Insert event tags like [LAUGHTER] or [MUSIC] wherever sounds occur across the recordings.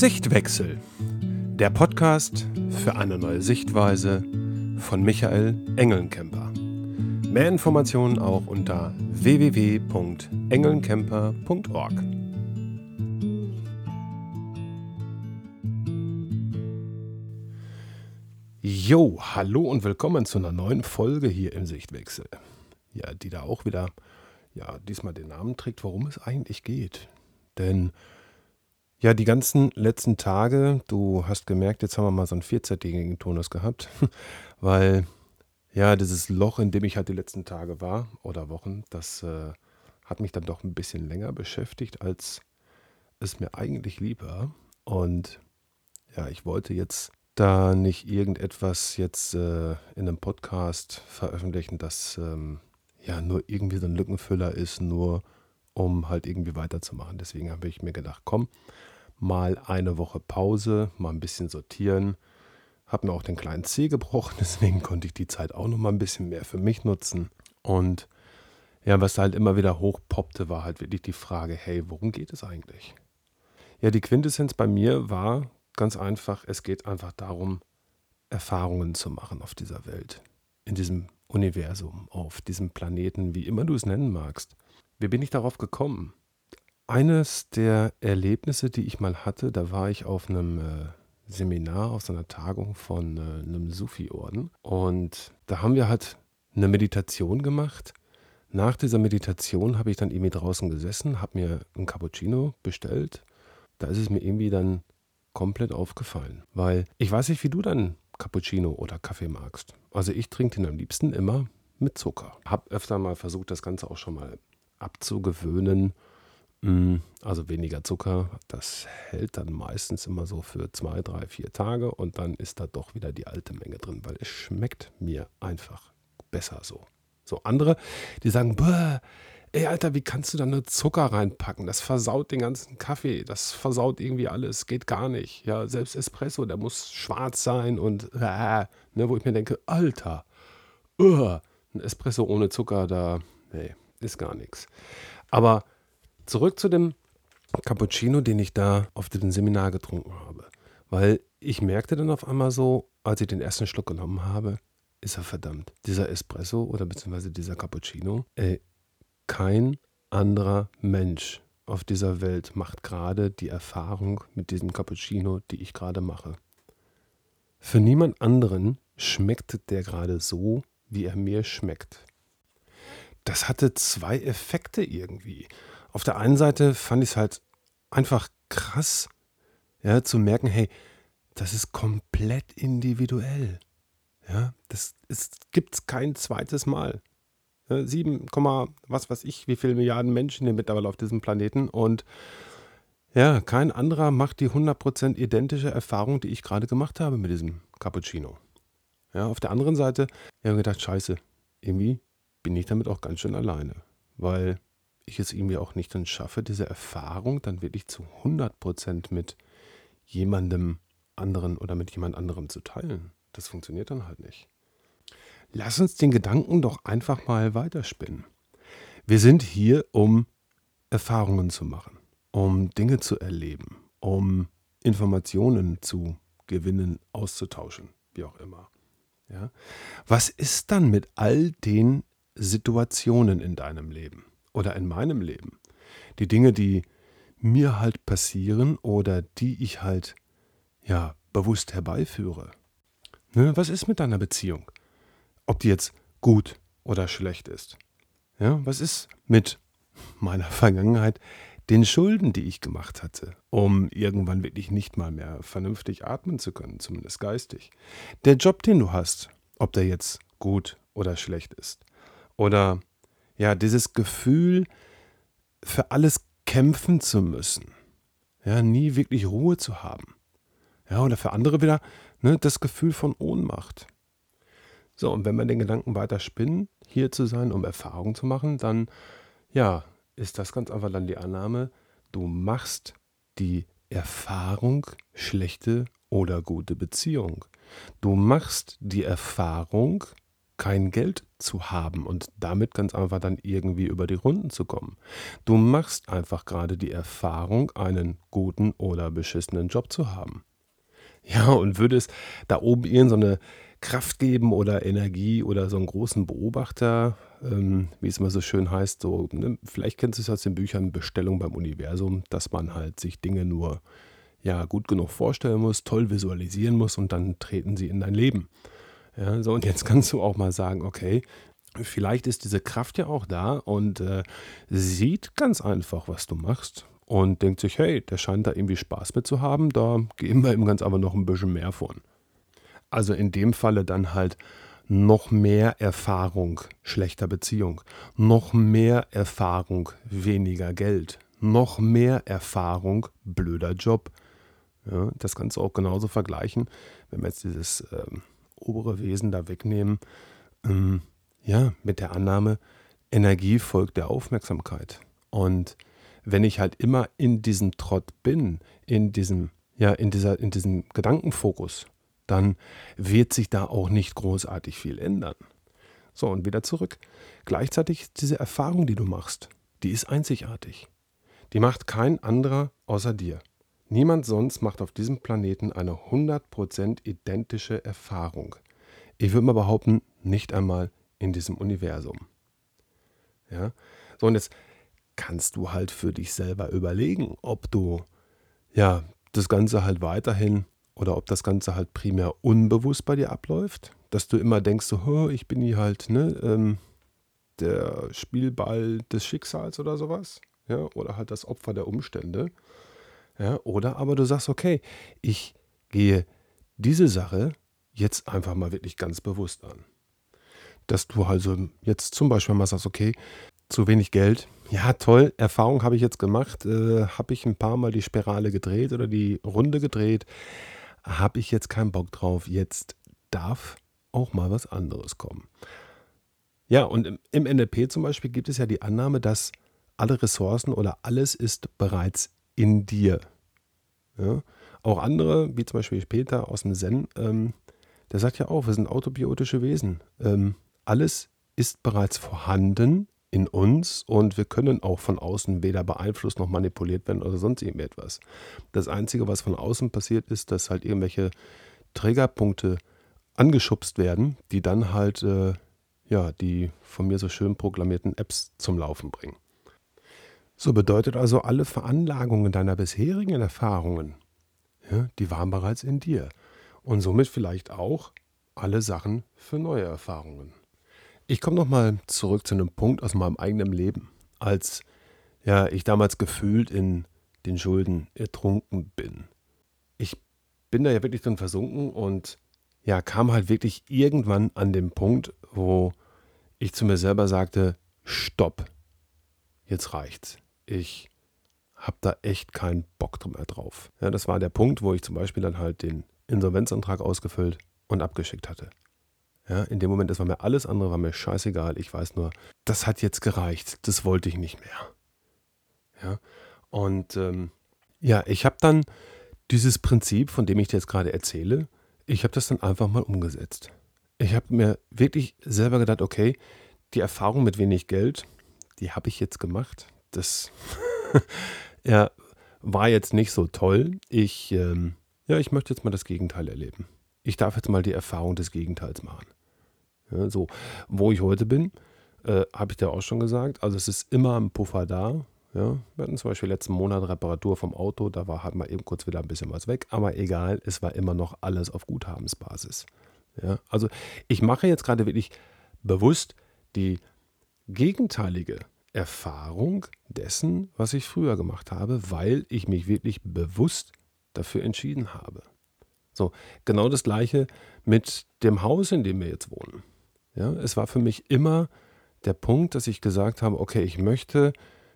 Sichtwechsel. Der Podcast für eine neue Sichtweise von Michael Engelnkemper. Mehr Informationen auch unter www.engelnkemper.org. Jo, hallo und willkommen zu einer neuen Folge hier im Sichtwechsel. Ja, die da auch wieder, ja, diesmal den Namen trägt, worum es eigentlich geht. Denn ja, die ganzen letzten Tage, du hast gemerkt, jetzt haben wir mal so einen vierzeitigen Tonus gehabt, [LAUGHS] weil ja, dieses Loch, in dem ich halt die letzten Tage war oder Wochen, das äh, hat mich dann doch ein bisschen länger beschäftigt, als es mir eigentlich lieb war. Und ja, ich wollte jetzt da nicht irgendetwas jetzt äh, in einem Podcast veröffentlichen, das ähm, ja nur irgendwie so ein Lückenfüller ist, nur um halt irgendwie weiterzumachen. Deswegen habe ich mir gedacht, komm, mal eine Woche Pause, mal ein bisschen sortieren. Habe mir auch den kleinen Zeh gebrochen, [LAUGHS] deswegen konnte ich die Zeit auch noch mal ein bisschen mehr für mich nutzen. Und ja, was halt immer wieder hochpoppte, war halt wirklich die Frage, hey, worum geht es eigentlich? Ja, die Quintessenz bei mir war ganz einfach, es geht einfach darum, Erfahrungen zu machen auf dieser Welt, in diesem Universum, auf diesem Planeten, wie immer du es nennen magst. Wie bin ich darauf gekommen? Eines der Erlebnisse, die ich mal hatte, da war ich auf einem äh, Seminar, auf einer Tagung von äh, einem Sufi-Orden. Und da haben wir halt eine Meditation gemacht. Nach dieser Meditation habe ich dann irgendwie draußen gesessen, habe mir ein Cappuccino bestellt. Da ist es mir irgendwie dann komplett aufgefallen. Weil ich weiß nicht, wie du dann Cappuccino oder Kaffee magst. Also ich trinke den am liebsten immer mit Zucker. Habe öfter mal versucht, das Ganze auch schon mal abzugewöhnen also weniger Zucker, das hält dann meistens immer so für zwei, drei, vier Tage und dann ist da doch wieder die alte Menge drin, weil es schmeckt mir einfach besser so. So andere, die sagen, ey Alter, wie kannst du da nur Zucker reinpacken? Das versaut den ganzen Kaffee, das versaut irgendwie alles, geht gar nicht. Ja, selbst Espresso, der muss schwarz sein und äh, ne, wo ich mir denke, Alter, uh, ein Espresso ohne Zucker, da, nee, ist gar nichts. Aber Zurück zu dem Cappuccino, den ich da auf dem Seminar getrunken habe. Weil ich merkte dann auf einmal so, als ich den ersten Schluck genommen habe, ist er verdammt. Dieser Espresso oder beziehungsweise dieser Cappuccino, ey, kein anderer Mensch auf dieser Welt macht gerade die Erfahrung mit diesem Cappuccino, die ich gerade mache. Für niemand anderen schmeckt der gerade so, wie er mir schmeckt. Das hatte zwei Effekte irgendwie auf der einen Seite fand ich es halt einfach krass, ja, zu merken, hey, das ist komplett individuell. Ja, das gibt es kein zweites Mal. Ja, 7, was weiß ich, wie viele Milliarden Menschen hier mittlerweile auf diesem Planeten und ja, kein anderer macht die 100% identische Erfahrung, die ich gerade gemacht habe mit diesem Cappuccino. Ja, auf der anderen Seite, ich habe gedacht, scheiße, irgendwie bin ich damit auch ganz schön alleine, weil ich es irgendwie auch nicht dann schaffe, diese Erfahrung dann wirklich zu 100% mit jemandem anderen oder mit jemand anderem zu teilen. Das funktioniert dann halt nicht. Lass uns den Gedanken doch einfach mal weiterspinnen. Wir sind hier, um Erfahrungen zu machen, um Dinge zu erleben, um Informationen zu gewinnen, auszutauschen, wie auch immer. Ja? Was ist dann mit all den Situationen in deinem Leben? Oder in meinem Leben. Die Dinge, die mir halt passieren oder die ich halt ja bewusst herbeiführe. Ne, was ist mit deiner Beziehung? Ob die jetzt gut oder schlecht ist. Ja, was ist mit meiner [LAUGHS] Vergangenheit, den Schulden, die ich gemacht hatte, um irgendwann wirklich nicht mal mehr vernünftig atmen zu können, zumindest geistig. Der Job, den du hast, ob der jetzt gut oder schlecht ist. Oder ja, dieses Gefühl, für alles kämpfen zu müssen. Ja, nie wirklich Ruhe zu haben. Ja, oder für andere wieder ne, das Gefühl von Ohnmacht. So, und wenn wir den Gedanken weiter spinnen, hier zu sein, um Erfahrung zu machen, dann, ja, ist das ganz einfach dann die Annahme, du machst die Erfahrung schlechte oder gute Beziehung. Du machst die Erfahrung kein Geld zu haben und damit ganz einfach dann irgendwie über die Runden zu kommen. Du machst einfach gerade die Erfahrung, einen guten oder beschissenen Job zu haben. Ja, und würde es da oben irgend so eine Kraft geben oder Energie oder so einen großen Beobachter, ähm, wie es immer so schön heißt, so, ne? vielleicht kennst du es aus den Büchern Bestellung beim Universum, dass man halt sich Dinge nur ja, gut genug vorstellen muss, toll visualisieren muss und dann treten sie in dein Leben. Ja, so, und jetzt kannst du auch mal sagen, okay, vielleicht ist diese Kraft ja auch da und äh, sieht ganz einfach, was du machst und denkt sich, hey, der scheint da irgendwie Spaß mit zu haben, da geben wir ihm ganz einfach noch ein bisschen mehr von. Also in dem Falle dann halt noch mehr Erfahrung schlechter Beziehung, noch mehr Erfahrung weniger Geld, noch mehr Erfahrung blöder Job. Ja, das kannst du auch genauso vergleichen, wenn wir jetzt dieses ähm, obere Wesen da wegnehmen. Ähm, ja, mit der Annahme, Energie folgt der Aufmerksamkeit. Und wenn ich halt immer in diesem Trott bin, in diesem, ja, in dieser, in diesem Gedankenfokus, dann wird sich da auch nicht großartig viel ändern. So, und wieder zurück. Gleichzeitig diese Erfahrung, die du machst, die ist einzigartig. Die macht kein anderer außer dir. Niemand sonst macht auf diesem Planeten eine 100% identische Erfahrung. Ich würde mal behaupten, nicht einmal in diesem Universum. Ja? So, und jetzt kannst du halt für dich selber überlegen, ob du ja das Ganze halt weiterhin oder ob das Ganze halt primär unbewusst bei dir abläuft, dass du immer denkst, so, ich bin hier halt ne, ähm, der Spielball des Schicksals oder sowas, ja, oder halt das Opfer der Umstände. Ja, oder aber du sagst, okay, ich gehe diese Sache jetzt einfach mal wirklich ganz bewusst an. Dass du also jetzt zum Beispiel mal sagst, okay, zu wenig Geld. Ja, toll, Erfahrung habe ich jetzt gemacht. Äh, habe ich ein paar Mal die Spirale gedreht oder die Runde gedreht. Habe ich jetzt keinen Bock drauf. Jetzt darf auch mal was anderes kommen. Ja, und im, im NLP zum Beispiel gibt es ja die Annahme, dass alle Ressourcen oder alles ist bereits in dir. Ja? Auch andere, wie zum Beispiel Peter aus dem Zen, ähm, der sagt ja auch, wir sind autobiotische Wesen. Ähm, alles ist bereits vorhanden in uns und wir können auch von außen weder beeinflusst noch manipuliert werden oder sonst irgendetwas. Das Einzige, was von außen passiert, ist, dass halt irgendwelche Trägerpunkte angeschubst werden, die dann halt äh, ja, die von mir so schön proklamierten Apps zum Laufen bringen. So bedeutet also, alle Veranlagungen deiner bisherigen Erfahrungen, ja, die waren bereits in dir. Und somit vielleicht auch alle Sachen für neue Erfahrungen. Ich komme nochmal zurück zu einem Punkt aus meinem eigenen Leben, als ja, ich damals gefühlt in den Schulden ertrunken bin. Ich bin da ja wirklich drin versunken und ja, kam halt wirklich irgendwann an den Punkt, wo ich zu mir selber sagte, stopp, jetzt reicht's ich habe da echt keinen Bock mehr drauf. Ja, das war der Punkt, wo ich zum Beispiel dann halt den Insolvenzantrag ausgefüllt und abgeschickt hatte. Ja, in dem Moment, das war mir alles andere, war mir scheißegal. Ich weiß nur, das hat jetzt gereicht. Das wollte ich nicht mehr. Ja, und ähm, ja, ich habe dann dieses Prinzip, von dem ich dir jetzt gerade erzähle, ich habe das dann einfach mal umgesetzt. Ich habe mir wirklich selber gedacht, okay, die Erfahrung mit wenig Geld, die habe ich jetzt gemacht das [LAUGHS] ja, war jetzt nicht so toll. Ich, ähm, ja, ich möchte jetzt mal das Gegenteil erleben. Ich darf jetzt mal die Erfahrung des Gegenteils machen. Ja, so, wo ich heute bin, äh, habe ich dir auch schon gesagt. Also es ist immer ein Puffer da. Ja, wir hatten zum Beispiel letzten Monat Reparatur vom Auto, da war halt mal eben kurz wieder ein bisschen was weg, aber egal, es war immer noch alles auf Guthabensbasis. Ja, also ich mache jetzt gerade wirklich bewusst die gegenteilige Erfahrung dessen, was ich früher gemacht habe, weil ich mich wirklich bewusst dafür entschieden habe. So, genau das gleiche mit dem Haus, in dem wir jetzt wohnen. Ja, es war für mich immer der Punkt, dass ich gesagt habe, okay, ich möchte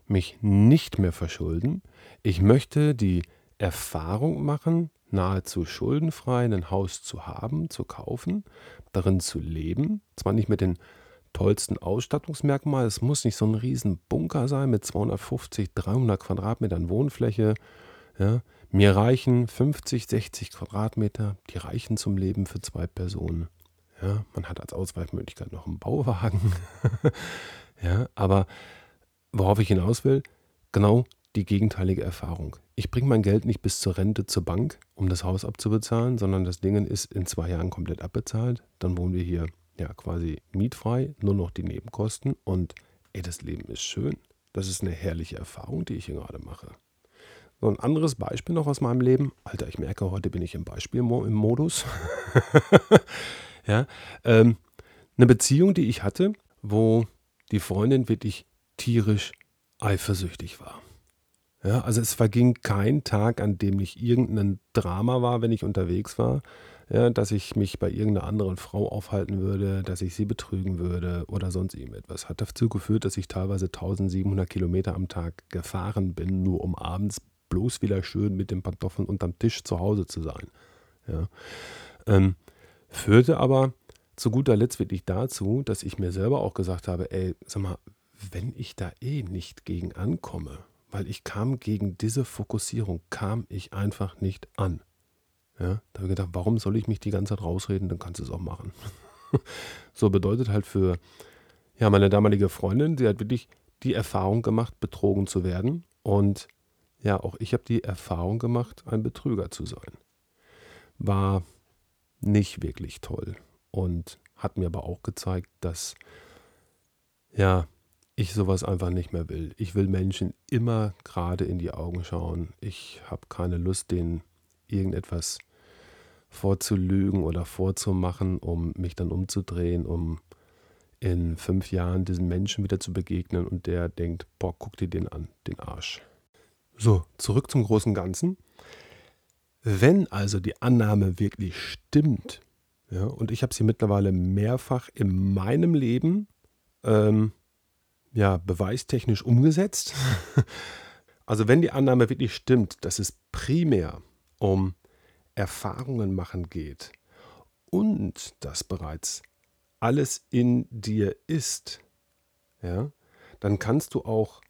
mich nicht mehr verschulden. Ich möchte die Erfahrung machen, nahezu schuldenfrei ein Haus zu haben, zu kaufen, darin zu leben. Zwar nicht mit den tollsten Ausstattungsmerkmal. Es muss nicht so ein riesen Bunker sein mit 250, 300 Quadratmetern Wohnfläche. Ja, mir reichen 50, 60 Quadratmeter, die reichen zum Leben für zwei Personen. Ja, man hat als Ausweichmöglichkeit noch einen Bauwagen. [LAUGHS] ja, aber worauf ich hinaus will, genau die gegenteilige Erfahrung. Ich bringe mein Geld nicht bis zur Rente zur Bank, um das Haus abzubezahlen, sondern das Ding ist in zwei Jahren komplett abbezahlt. Dann wohnen wir hier ja quasi mietfrei, nur noch die Nebenkosten und ey, das Leben ist schön. Das ist eine herrliche Erfahrung, die ich hier gerade mache. So ein anderes Beispiel noch aus meinem Leben. Alter, ich merke, heute bin ich im Beispielmodus. [LAUGHS] ja, ähm, eine Beziehung, die ich hatte, wo die Freundin wirklich tierisch eifersüchtig war. Ja, also es verging kein Tag, an dem nicht irgendein Drama war, wenn ich unterwegs war, ja, dass ich mich bei irgendeiner anderen Frau aufhalten würde, dass ich sie betrügen würde oder sonst irgendetwas. Hat dazu geführt, dass ich teilweise 1700 Kilometer am Tag gefahren bin, nur um abends bloß wieder schön mit den Pantoffeln unterm Tisch zu Hause zu sein. Ja. Ähm, führte aber zu guter Letzt wirklich dazu, dass ich mir selber auch gesagt habe, ey, sag mal, wenn ich da eh nicht gegen ankomme, weil ich kam gegen diese Fokussierung, kam ich einfach nicht an. Ja, da habe ich gedacht, warum soll ich mich die ganze Zeit rausreden, dann kannst du es auch machen. [LAUGHS] so bedeutet halt für ja, meine damalige Freundin, sie hat wirklich die Erfahrung gemacht, betrogen zu werden. Und ja, auch ich habe die Erfahrung gemacht, ein Betrüger zu sein. War nicht wirklich toll und hat mir aber auch gezeigt, dass ja, ich sowas einfach nicht mehr will. Ich will Menschen immer gerade in die Augen schauen. Ich habe keine Lust, denen irgendetwas vorzulügen oder vorzumachen, um mich dann umzudrehen, um in fünf Jahren diesen Menschen wieder zu begegnen und der denkt, boah, guck dir den an, den Arsch. So, zurück zum großen Ganzen. Wenn also die Annahme wirklich stimmt, ja, und ich habe sie mittlerweile mehrfach in meinem Leben ähm, ja, beweistechnisch umgesetzt. [LAUGHS] also wenn die Annahme wirklich stimmt, dass es primär um Erfahrungen machen geht und das bereits alles in dir ist, ja, dann kannst du auch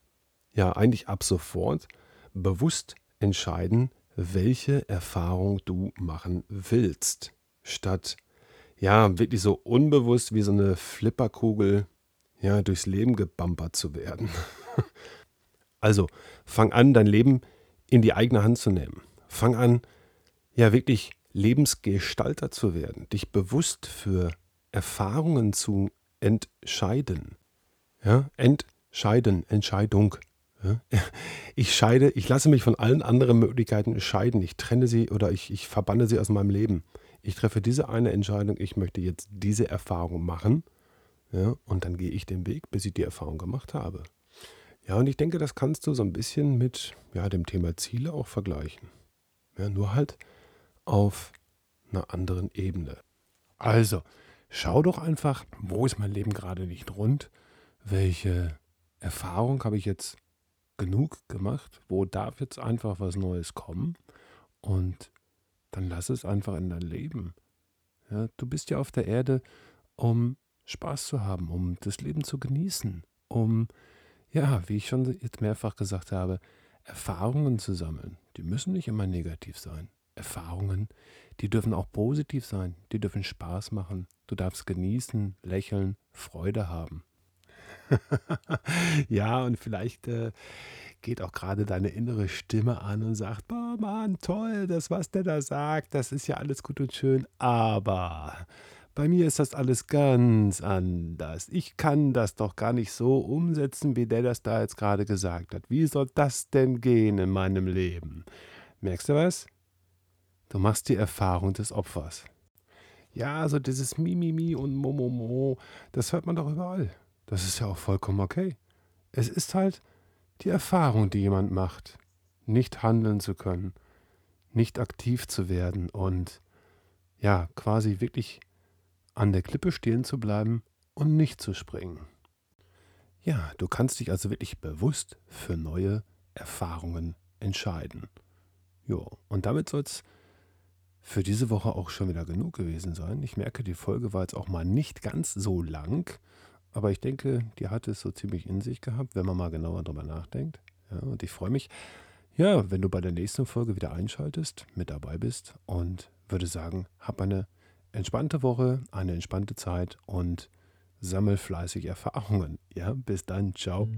ja eigentlich ab sofort bewusst entscheiden, welche Erfahrung du machen willst, statt ja wirklich so unbewusst wie so eine Flipperkugel ja durchs Leben gebumpert zu werden. [LAUGHS] also fang an, dein Leben in die eigene Hand zu nehmen. Fang an, ja wirklich Lebensgestalter zu werden, dich bewusst für Erfahrungen zu entscheiden. Ja, entscheiden, Entscheidung. Ja? [LAUGHS] Ich scheide, ich lasse mich von allen anderen Möglichkeiten scheiden. Ich trenne sie oder ich, ich verbanne sie aus meinem Leben. Ich treffe diese eine Entscheidung, ich möchte jetzt diese Erfahrung machen. Ja, und dann gehe ich den Weg, bis ich die Erfahrung gemacht habe. Ja, und ich denke, das kannst du so ein bisschen mit ja, dem Thema Ziele auch vergleichen. Ja, nur halt auf einer anderen Ebene. Also, schau doch einfach, wo ist mein Leben gerade nicht rund? Welche Erfahrung habe ich jetzt genug gemacht? Wo darf jetzt einfach was Neues kommen? Und dann lass es einfach in dein Leben. Ja, du bist ja auf der Erde, um Spaß zu haben, um das Leben zu genießen, um, ja, wie ich schon jetzt mehrfach gesagt habe, Erfahrungen zu sammeln. Die müssen nicht immer negativ sein. Erfahrungen, die dürfen auch positiv sein, die dürfen Spaß machen. Du darfst genießen, lächeln, Freude haben. [LAUGHS] ja, und vielleicht äh, geht auch gerade deine innere Stimme an und sagt, boah Mann, toll, das, was der da sagt, das ist ja alles gut und schön, aber bei mir ist das alles ganz anders. Ich kann das doch gar nicht so umsetzen, wie der das da jetzt gerade gesagt hat. Wie soll das denn gehen in meinem Leben? Merkst du was? Du machst die Erfahrung des Opfers. Ja, also dieses Mimimi und Momomo, das hört man doch überall. Das ist ja auch vollkommen okay. Es ist halt die Erfahrung, die jemand macht, nicht handeln zu können, nicht aktiv zu werden und ja, quasi wirklich an der Klippe stehen zu bleiben und nicht zu springen. Ja, du kannst dich also wirklich bewusst für neue Erfahrungen entscheiden. Jo, und damit soll es für diese Woche auch schon wieder genug gewesen sein. Ich merke, die Folge war jetzt auch mal nicht ganz so lang, aber ich denke, die hat es so ziemlich in sich gehabt, wenn man mal genauer drüber nachdenkt. Ja, und ich freue mich, ja, wenn du bei der nächsten Folge wieder einschaltest, mit dabei bist und würde sagen, hab eine entspannte Woche, eine entspannte Zeit und sammel fleißig Erfahrungen. Ja, bis dann. Ciao.